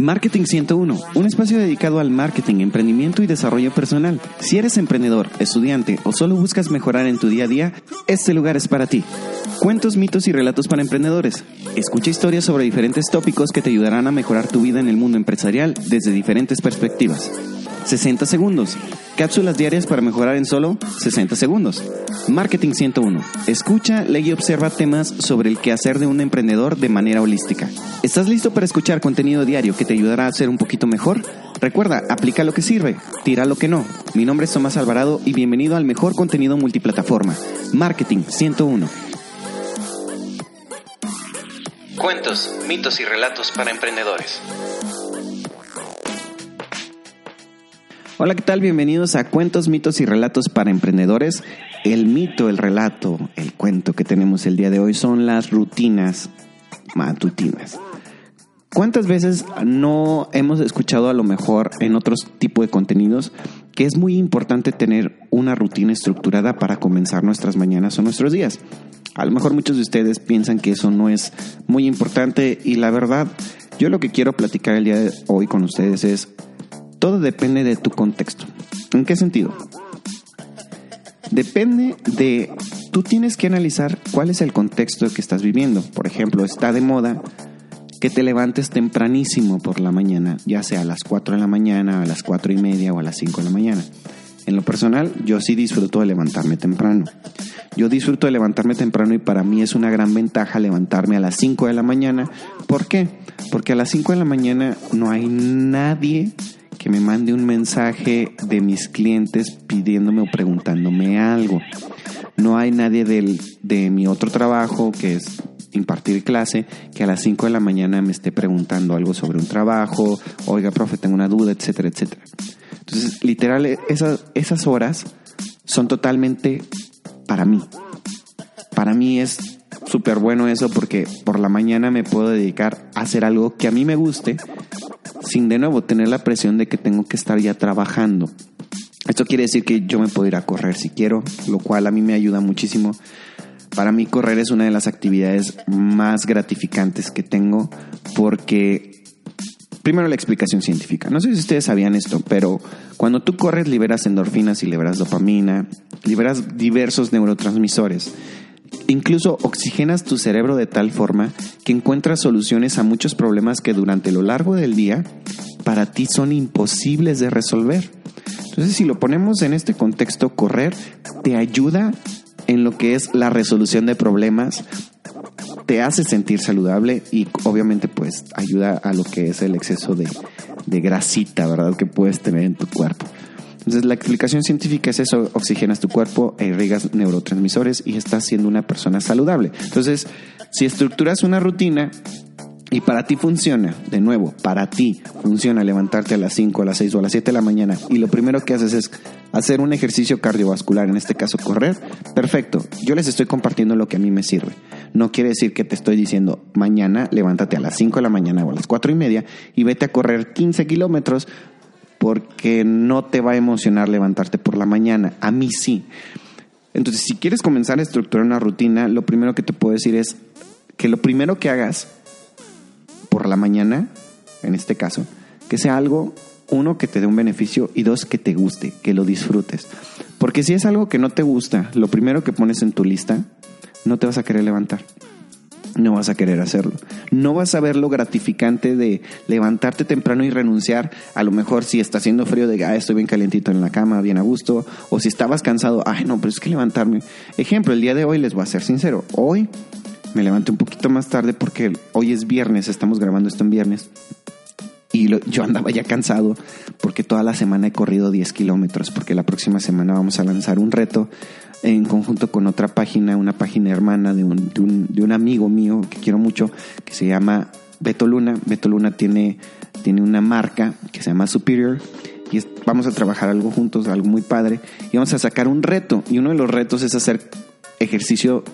Marketing 101, un espacio dedicado al marketing, emprendimiento y desarrollo personal. Si eres emprendedor, estudiante o solo buscas mejorar en tu día a día, este lugar es para ti. Cuentos, mitos y relatos para emprendedores. Escucha historias sobre diferentes tópicos que te ayudarán a mejorar tu vida en el mundo empresarial desde diferentes perspectivas. 60 segundos. Cápsulas diarias para mejorar en solo 60 segundos. Marketing 101. Escucha, lee y observa temas sobre el quehacer de un emprendedor de manera holística. ¿Estás listo para escuchar contenido diario que te ayudará a ser un poquito mejor? Recuerda, aplica lo que sirve, tira lo que no. Mi nombre es Tomás Alvarado y bienvenido al mejor contenido multiplataforma. Marketing 101. Cuentos, mitos y relatos para emprendedores. Hola, ¿qué tal? Bienvenidos a Cuentos, mitos y relatos para emprendedores. El mito, el relato, el cuento que tenemos el día de hoy son las rutinas matutinas. ¿Cuántas veces no hemos escuchado a lo mejor en otros tipos de contenidos que es muy importante tener una rutina estructurada para comenzar nuestras mañanas o nuestros días? A lo mejor muchos de ustedes piensan que eso no es muy importante y la verdad, yo lo que quiero platicar el día de hoy con ustedes es todo depende de tu contexto. ¿En qué sentido? Depende de, tú tienes que analizar cuál es el contexto que estás viviendo. Por ejemplo, está de moda que te levantes tempranísimo por la mañana, ya sea a las 4 de la mañana, a las 4 y media o a las 5 de la mañana. En lo personal, yo sí disfruto de levantarme temprano. Yo disfruto de levantarme temprano y para mí es una gran ventaja levantarme a las 5 de la mañana. ¿Por qué? Porque a las 5 de la mañana no hay nadie me mande un mensaje de mis clientes pidiéndome o preguntándome algo. No hay nadie del, de mi otro trabajo, que es impartir clase, que a las 5 de la mañana me esté preguntando algo sobre un trabajo, oiga, profe, tengo una duda, etcétera, etcétera. Entonces, literal, esas, esas horas son totalmente para mí. Para mí es súper bueno eso porque por la mañana me puedo dedicar a hacer algo que a mí me guste sin de nuevo tener la presión de que tengo que estar ya trabajando. Esto quiere decir que yo me puedo ir a correr si quiero, lo cual a mí me ayuda muchísimo. Para mí correr es una de las actividades más gratificantes que tengo porque primero la explicación científica. No sé si ustedes sabían esto, pero cuando tú corres liberas endorfinas y liberas dopamina, liberas diversos neurotransmisores. Incluso oxigenas tu cerebro de tal forma que encuentras soluciones a muchos problemas que durante lo largo del día para ti son imposibles de resolver. Entonces, si lo ponemos en este contexto, correr te ayuda en lo que es la resolución de problemas, te hace sentir saludable y obviamente pues ayuda a lo que es el exceso de, de grasita, ¿verdad? Que puedes tener en tu cuerpo. Entonces la explicación científica es eso, oxigenas tu cuerpo irrigas neurotransmisores y estás siendo una persona saludable. Entonces, si estructuras una rutina y para ti funciona, de nuevo, para ti funciona levantarte a las 5, a las 6 o a las 7 de la mañana y lo primero que haces es hacer un ejercicio cardiovascular, en este caso correr, perfecto. Yo les estoy compartiendo lo que a mí me sirve. No quiere decir que te estoy diciendo mañana levántate a las 5 de la mañana o a las 4 y media y vete a correr 15 kilómetros porque no te va a emocionar levantarte por la mañana. A mí sí. Entonces, si quieres comenzar a estructurar una rutina, lo primero que te puedo decir es que lo primero que hagas por la mañana, en este caso, que sea algo, uno, que te dé un beneficio y dos, que te guste, que lo disfrutes. Porque si es algo que no te gusta, lo primero que pones en tu lista, no te vas a querer levantar no vas a querer hacerlo. No vas a ver lo gratificante de levantarte temprano y renunciar. A lo mejor si está haciendo frío de, ah, estoy bien calientito en la cama, bien a gusto. O si estabas cansado, ay, no, pero es que levantarme. Ejemplo, el día de hoy les voy a ser sincero. Hoy me levanté un poquito más tarde porque hoy es viernes, estamos grabando esto en viernes. Y yo andaba ya cansado porque toda la semana he corrido 10 kilómetros, porque la próxima semana vamos a lanzar un reto en conjunto con otra página, una página hermana de un, de un, de un amigo mío que quiero mucho, que se llama Beto Luna. Beto Luna tiene, tiene una marca que se llama Superior y vamos a trabajar algo juntos, algo muy padre, y vamos a sacar un reto. Y uno de los retos es hacer ejercicio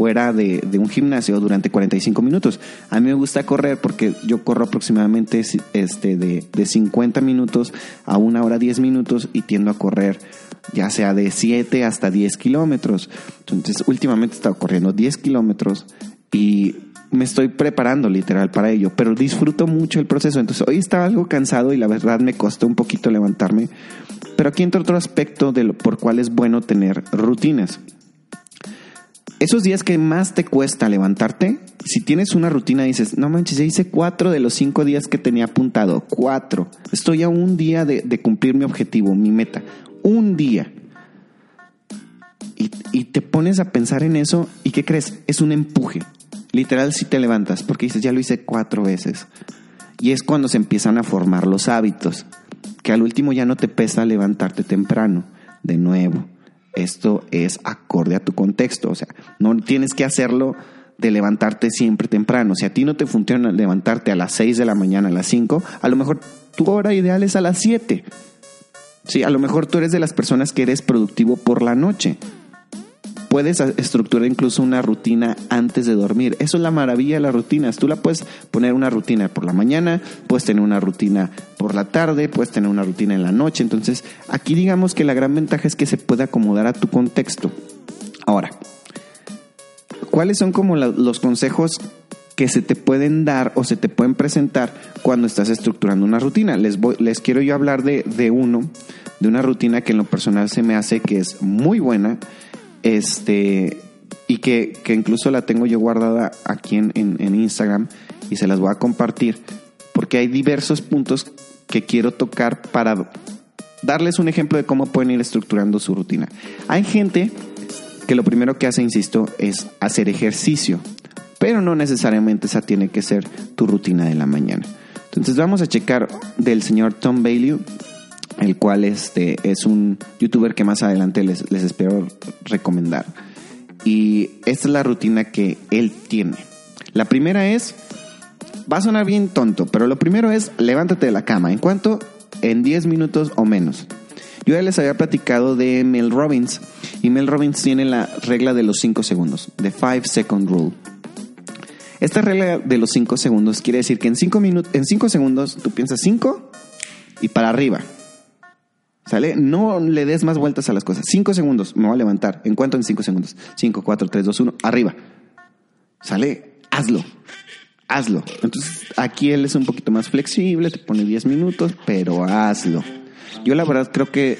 fuera de, de, un gimnasio durante 45 minutos. A mí me gusta correr porque yo corro aproximadamente este, de, de 50 minutos a una hora 10 minutos y tiendo a correr ya sea de 7 hasta 10 kilómetros. Entonces, últimamente he estado corriendo 10 kilómetros y me estoy preparando literal para ello, pero disfruto mucho el proceso. Entonces hoy estaba algo cansado y la verdad me costó un poquito levantarme, pero aquí entra otro aspecto de lo por cual es bueno tener rutinas. Esos días que más te cuesta levantarte, si tienes una rutina dices, no manches, ya hice cuatro de los cinco días que tenía apuntado, cuatro. Estoy a un día de, cumplir mi objetivo, mi meta, un día. Y, y te pones a pensar en eso y ¿qué crees? Es un empuje Literal si te levantas porque dices, ya lo hice cuatro veces. Y es cuando se empiezan a formar los hábitos, que al último ya no te pesa levantarte temprano. De nuevo, esto es acorde a tu contexto, o sea, no tienes que hacerlo de levantarte siempre temprano. Si a ti no te funciona levantarte a las 6 de la mañana, a las 5, a lo mejor tu hora ideal es a las 7. Sí, a lo mejor tú eres de las personas que eres productivo por la noche puedes estructurar incluso una rutina antes de dormir. Eso es la maravilla de las rutinas. Tú la puedes poner una rutina por la mañana, puedes tener una rutina por la tarde, puedes tener una rutina en la noche. Entonces, aquí digamos que la gran ventaja es que se puede acomodar a tu contexto. Ahora, ¿cuáles son como los consejos que se te pueden dar o se te pueden presentar cuando estás estructurando una rutina? Les, voy, les quiero yo hablar de, de uno, de una rutina que en lo personal se me hace que es muy buena este, y que, incluso la tengo yo guardada aquí en, en, Instagram y se las voy a compartir porque hay diversos puntos que quiero tocar para darles un ejemplo de cómo pueden ir estructurando su rutina. Hay gente que lo primero que hace, insisto, es hacer ejercicio, pero no necesariamente esa tiene que ser tu rutina de la mañana. Entonces vamos a checar del señor Tom Bailey el cual este, es un youtuber que más adelante les, les espero recomendar. Y esta es la rutina que él tiene. La primera es, va a sonar bien tonto, pero lo primero es levántate de la cama. ¿En cuanto En 10 minutos o menos. Yo ya les había platicado de Mel Robbins y Mel Robbins tiene la regla de los 5 segundos, the 5 second rule. Esta regla de los 5 segundos quiere decir que en 5 minutos, en 5 segundos tú piensas 5 y para arriba. ¿Sale? No le des más vueltas a las cosas. Cinco segundos, me voy a levantar. ¿En cuánto? En cinco segundos. Cinco, cuatro, tres, dos, uno, arriba. ¿Sale? Hazlo. Hazlo. Entonces, aquí él es un poquito más flexible, te pone diez minutos, pero hazlo. Yo la verdad creo que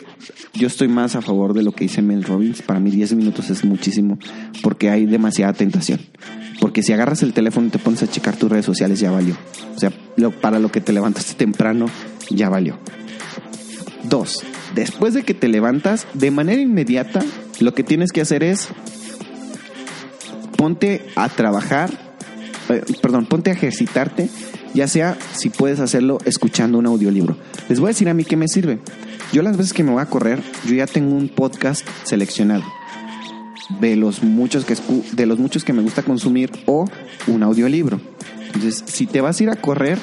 yo estoy más a favor de lo que dice Mel Robbins. Para mí diez minutos es muchísimo porque hay demasiada tentación. Porque si agarras el teléfono y te pones a checar tus redes sociales, ya valió. O sea, para lo que te levantaste temprano, ya valió. Dos, después de que te levantas, de manera inmediata, lo que tienes que hacer es ponte a trabajar, eh, perdón, ponte a ejercitarte, ya sea si puedes hacerlo escuchando un audiolibro. Les voy a decir a mí qué me sirve. Yo las veces que me voy a correr, yo ya tengo un podcast seleccionado de los muchos que de los muchos que me gusta consumir o un audiolibro. Entonces, si te vas a ir a correr,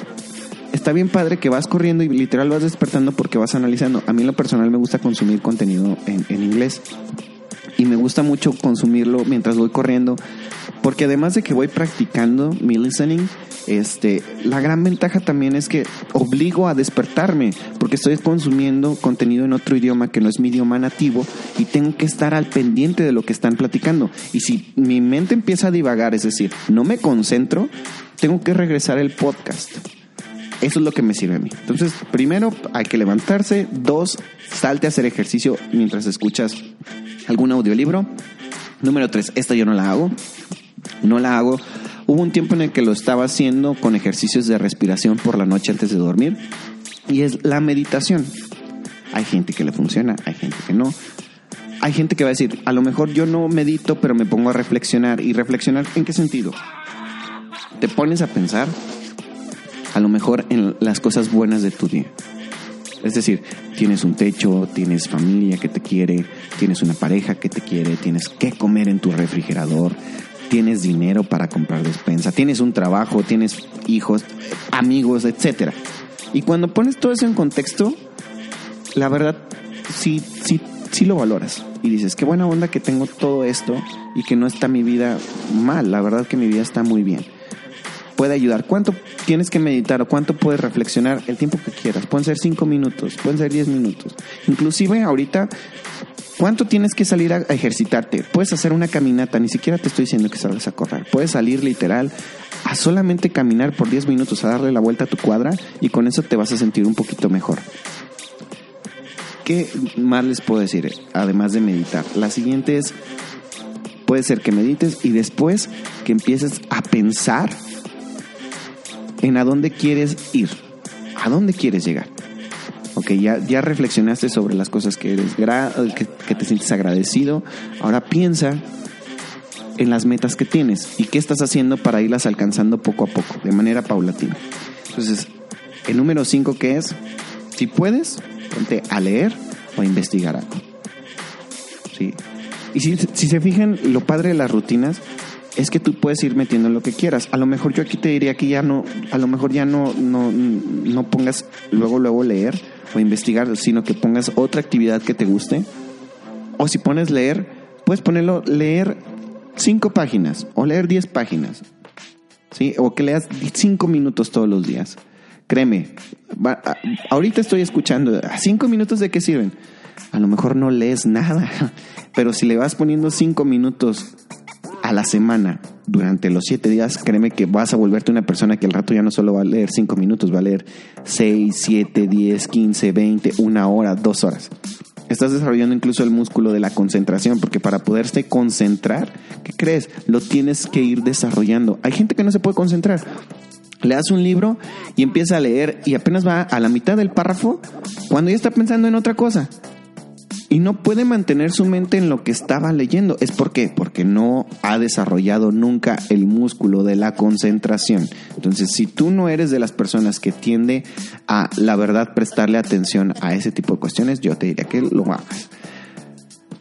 está bien padre que vas corriendo y literal vas despertando porque vas analizando. A mí en lo personal me gusta consumir contenido en, en inglés y me gusta mucho consumirlo mientras voy corriendo porque además de que voy practicando mi listening, este, la gran ventaja también es que obligo a despertarme porque estoy consumiendo contenido en otro idioma que no es mi idioma nativo y tengo que estar al pendiente de lo que están platicando. Y si mi mente empieza a divagar, es decir, no me concentro, tengo que regresar el podcast. Eso es lo que me sirve a mí. Entonces, primero hay que levantarse. Dos, salte a hacer ejercicio mientras escuchas algún audiolibro. Número tres, esta yo no la hago. No la hago. Hubo un tiempo en el que lo estaba haciendo con ejercicios de respiración por la noche antes de dormir. Y es la meditación. Hay gente que le funciona, hay gente que no. Hay gente que va a decir, a lo mejor yo no medito, pero me pongo a reflexionar. ¿Y reflexionar en qué sentido? Te pones a pensar a lo mejor en las cosas buenas de tu día. Es decir, tienes un techo, tienes familia que te quiere, tienes una pareja que te quiere, tienes que comer en tu refrigerador, tienes dinero para comprar despensa, tienes un trabajo, tienes hijos, amigos, etc. Y cuando pones todo eso en contexto, la verdad sí, sí, sí lo valoras. Y dices, qué buena onda que tengo todo esto y que no está mi vida mal. La verdad que mi vida está muy bien. Puede ayudar. ¿Cuánto tienes que meditar o cuánto puedes reflexionar? El tiempo que quieras. Pueden ser cinco minutos, pueden ser diez minutos. Inclusive ahorita, ¿cuánto tienes que salir a ejercitarte? Puedes hacer una caminata, ni siquiera te estoy diciendo que salgas a correr. Puedes salir literal a solamente caminar por diez minutos, a darle la vuelta a tu cuadra y con eso te vas a sentir un poquito mejor. ¿Qué más les puedo decir? Además de meditar. La siguiente es, puede ser que medites y después que empieces a pensar en a dónde quieres ir, a dónde quieres llegar. Ok, ya, ya reflexionaste sobre las cosas que, eres que, que te sientes agradecido. Ahora piensa en las metas que tienes y qué estás haciendo para irlas alcanzando poco a poco, de manera paulatina. Entonces, el número 5 que es, si puedes, ponte a leer o a investigar algo. ¿Sí? Y si, si se fijan, lo padre de las rutinas es que tú puedes ir metiendo lo que quieras. A lo mejor yo aquí te diría que ya no, a lo mejor ya no, no, no pongas luego, luego leer o investigar, sino que pongas otra actividad que te guste. O si pones leer, puedes ponerlo leer cinco páginas o leer diez páginas. ¿Sí? O que leas cinco minutos todos los días. Créeme, ahorita estoy escuchando, ¿cinco minutos de qué sirven? A lo mejor no lees nada, pero si le vas poniendo cinco minutos a la semana durante los siete días, créeme que vas a volverte una persona que al rato ya no solo va a leer cinco minutos, va a leer seis, siete, diez, quince, veinte, una hora, dos horas. Estás desarrollando incluso el músculo de la concentración, porque para poderse concentrar, ¿qué crees? Lo tienes que ir desarrollando. Hay gente que no se puede concentrar. Le das un libro y empieza a leer y apenas va a la mitad del párrafo cuando ya está pensando en otra cosa y no puede mantener su mente en lo que estaba leyendo. ¿Es por qué? Porque no ha desarrollado nunca el músculo de la concentración. Entonces, si tú no eres de las personas que tiende a, la verdad, prestarle atención a ese tipo de cuestiones, yo te diría que lo hagas.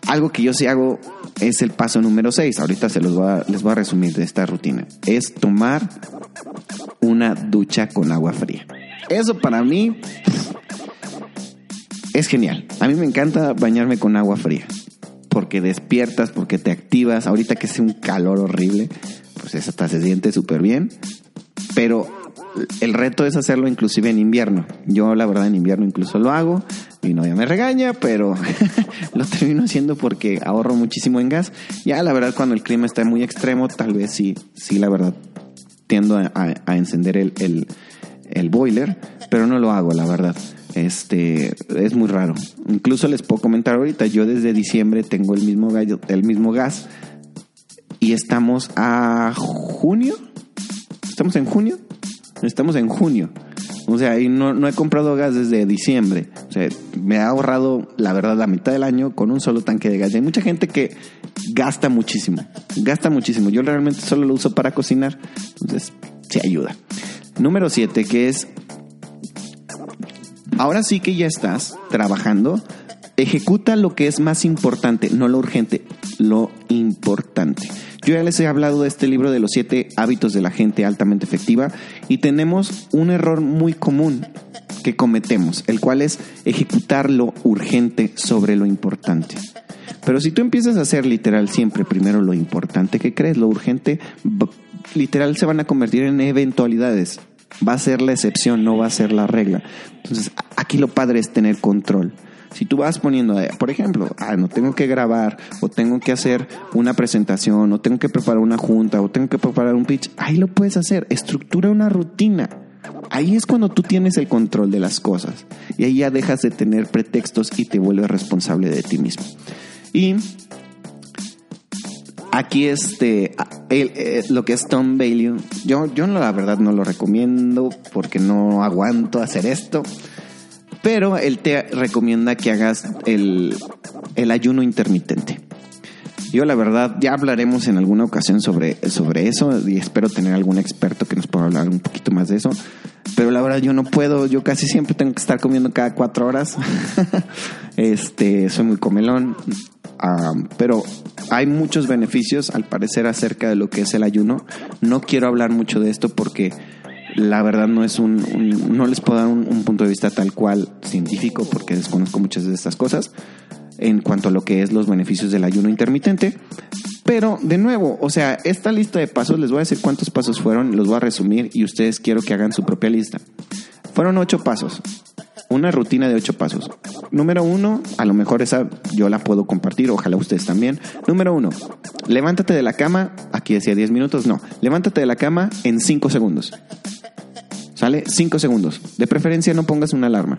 Algo que yo sí hago es el paso número 6. Ahorita se los les voy a resumir de esta rutina. Es tomar una ducha con agua fría. Eso para mí es genial. A mí me encanta bañarme con agua fría. Porque despiertas, porque te activas. Ahorita que es un calor horrible, pues hasta se siente súper bien. Pero el reto es hacerlo inclusive en invierno. Yo la verdad en invierno incluso lo hago. Mi novia me regaña, pero lo termino haciendo porque ahorro muchísimo en gas. Ya la verdad cuando el clima está muy extremo, tal vez sí, sí la verdad tiendo a, encender el, el, el boiler, pero no lo hago la verdad. Este es muy raro. Incluso les puedo comentar ahorita, yo desde diciembre tengo el mismo, gallo, el mismo gas y estamos a junio. ¿Estamos en junio? Estamos en junio. O sea, y no, no he comprado gas desde diciembre. O sea, me ha ahorrado, la verdad, la mitad del año con un solo tanque de gas. Y hay mucha gente que gasta muchísimo. Gasta muchísimo. Yo realmente solo lo uso para cocinar. Entonces, se ayuda. Número 7, que es Ahora sí que ya estás trabajando, ejecuta lo que es más importante, no lo urgente, lo importante. Yo ya les he hablado de este libro de los siete hábitos de la gente altamente efectiva y tenemos un error muy común que cometemos, el cual es ejecutar lo urgente sobre lo importante. Pero si tú empiezas a hacer literal siempre primero lo importante que crees, lo urgente, literal se van a convertir en eventualidades va a ser la excepción, no va a ser la regla. Entonces, aquí lo padre es tener control. Si tú vas poniendo, eh, por ejemplo, ah, no tengo que grabar, o tengo que hacer una presentación, o tengo que preparar una junta, o tengo que preparar un pitch, ahí lo puedes hacer. Estructura una rutina. Ahí es cuando tú tienes el control de las cosas. Y ahí ya dejas de tener pretextos y te vuelves responsable de ti mismo. Y Aquí este, eh, lo que es Tom Bailey, yo, yo la verdad no lo recomiendo porque no aguanto hacer esto, pero él te recomienda que hagas el, el ayuno intermitente. Yo la verdad ya hablaremos en alguna ocasión sobre, sobre eso y espero tener algún experto que nos pueda hablar un poquito más de eso. Pero la verdad yo no puedo, yo casi siempre tengo que estar comiendo cada cuatro horas. este, soy muy comelón. Pero hay muchos beneficios, al parecer, acerca de lo que es el ayuno. No quiero hablar mucho de esto porque la verdad no es un, no les puedo dar un, punto de vista tal cual científico porque desconozco muchas de estas cosas en cuanto a lo que es los beneficios del ayuno intermitente. Pero, de nuevo, o sea, esta lista de pasos, les voy a decir cuántos pasos fueron, los voy a resumir y ustedes quiero que hagan su propia lista. Fueron ocho pasos. Una rutina de ocho pasos. Número uno, a lo mejor esa yo la puedo compartir, ojalá ustedes también. Número uno, levántate de la cama, aquí decía 10 minutos, no, levántate de la cama en 5 segundos. ¿Sale? 5 segundos. De preferencia no pongas una alarma.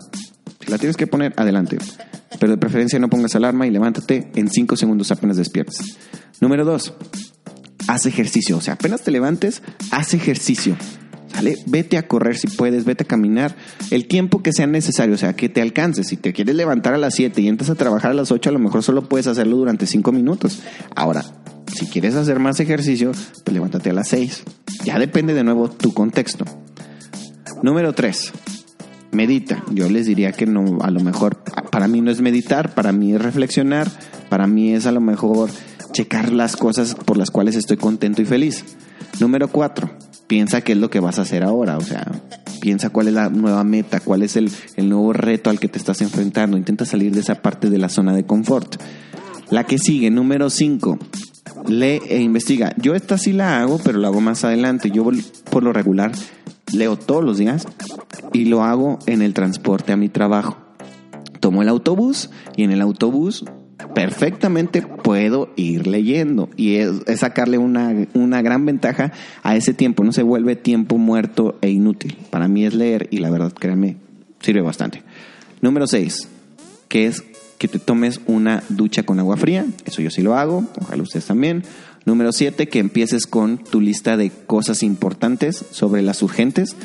Si la tienes que poner, adelante. Pero de preferencia no pongas alarma y levántate en 5 segundos apenas despiertes. Número 2, haz ejercicio. O sea, apenas te levantes, haz ejercicio. Vete a correr si puedes, vete a caminar el tiempo que sea necesario, o sea, que te alcances. Si te quieres levantar a las 7 y entras a trabajar a las 8, a lo mejor solo puedes hacerlo durante 5 minutos. Ahora, si quieres hacer más ejercicio, pues levántate a las 6. Ya depende de nuevo tu contexto. Número 3. Medita. Yo les diría que no, a lo mejor para mí no es meditar, para mí es reflexionar, para mí es a lo mejor checar las cosas por las cuales estoy contento y feliz. Número 4 piensa qué es lo que vas a hacer ahora, o sea, piensa cuál es la nueva meta, cuál es el, nuevo reto al que te estás enfrentando, intenta salir de esa parte de la zona de confort. La que sigue, número 5, lee e investiga. Yo esta sí la hago, pero la hago más adelante. Yo por lo regular leo todos los días y lo hago en el transporte a mi trabajo. Tomo el autobús y en el autobús perfectamente puedo ir leyendo y es, sacarle una, una, gran ventaja a ese tiempo, no se vuelve tiempo muerto e inútil. Para mí es leer y la verdad, créanme, sirve bastante. Número 6, que es que te tomes una ducha con agua fría, eso yo sí lo hago, ojalá ustedes también. Número 7, que empieces con tu lista de cosas importantes sobre las urgentes.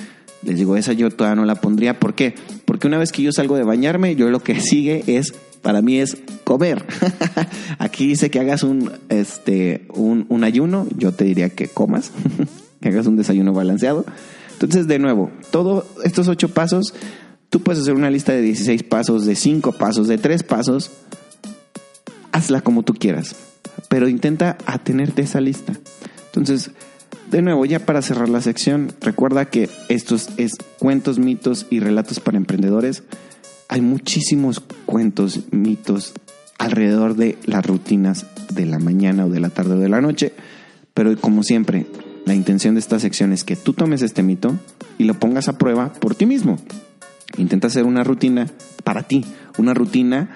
Les digo, esa yo todavía no la pondría. ¿Por qué? Porque una vez que yo salgo de bañarme, yo lo que sigue es para mí es comer. Aquí dice que hagas un, este, un, ayuno, yo te diría que comas, que hagas un desayuno balanceado. Entonces, de nuevo, todos estos ocho pasos, tú puedes hacer una lista de 16 pasos, de 5 pasos, de 3 pasos, hazla como tú quieras, pero intenta atenerte esa lista. Entonces, de nuevo, ya para cerrar la sección, recuerda que estos es cuentos, mitos y relatos para emprendedores hay muchísimos cuentos, mitos alrededor de las rutinas de la mañana o de la tarde o de la noche, pero como siempre, la intención de esta sección es que tú tomes este mito y lo pongas a prueba por ti mismo. Intenta hacer una rutina para ti, una rutina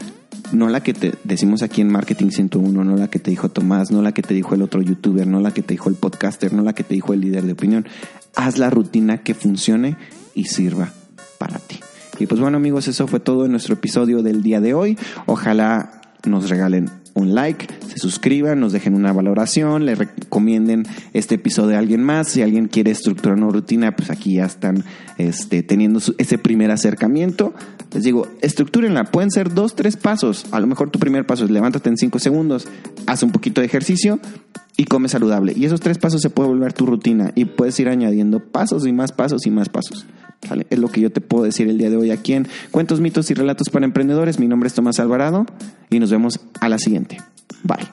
no la que te decimos aquí en Marketing 101, no la que te dijo Tomás, no la que te dijo el otro youtuber, no la que te dijo el podcaster, no la que te dijo el líder de opinión. Haz la rutina que funcione y sirva para ti. Y pues bueno amigos, eso fue todo en nuestro episodio del día de hoy. Ojalá nos regalen un like, se suscriban, nos dejen una valoración, le recomienden este episodio a alguien más. Si alguien quiere estructurar una rutina, pues aquí ya están este, teniendo ese primer acercamiento. Les digo, estructúrenla, pueden ser dos, tres pasos. A lo mejor tu primer paso es levántate en cinco segundos, haz un poquito de ejercicio y come saludable. Y esos tres pasos se puede volver tu rutina y puedes ir añadiendo pasos y más pasos y más pasos. Es lo que yo te puedo decir el día de hoy aquí en Cuentos, mitos y relatos para emprendedores. Mi nombre es Tomás Alvarado y nos vemos a la siguiente. Bye.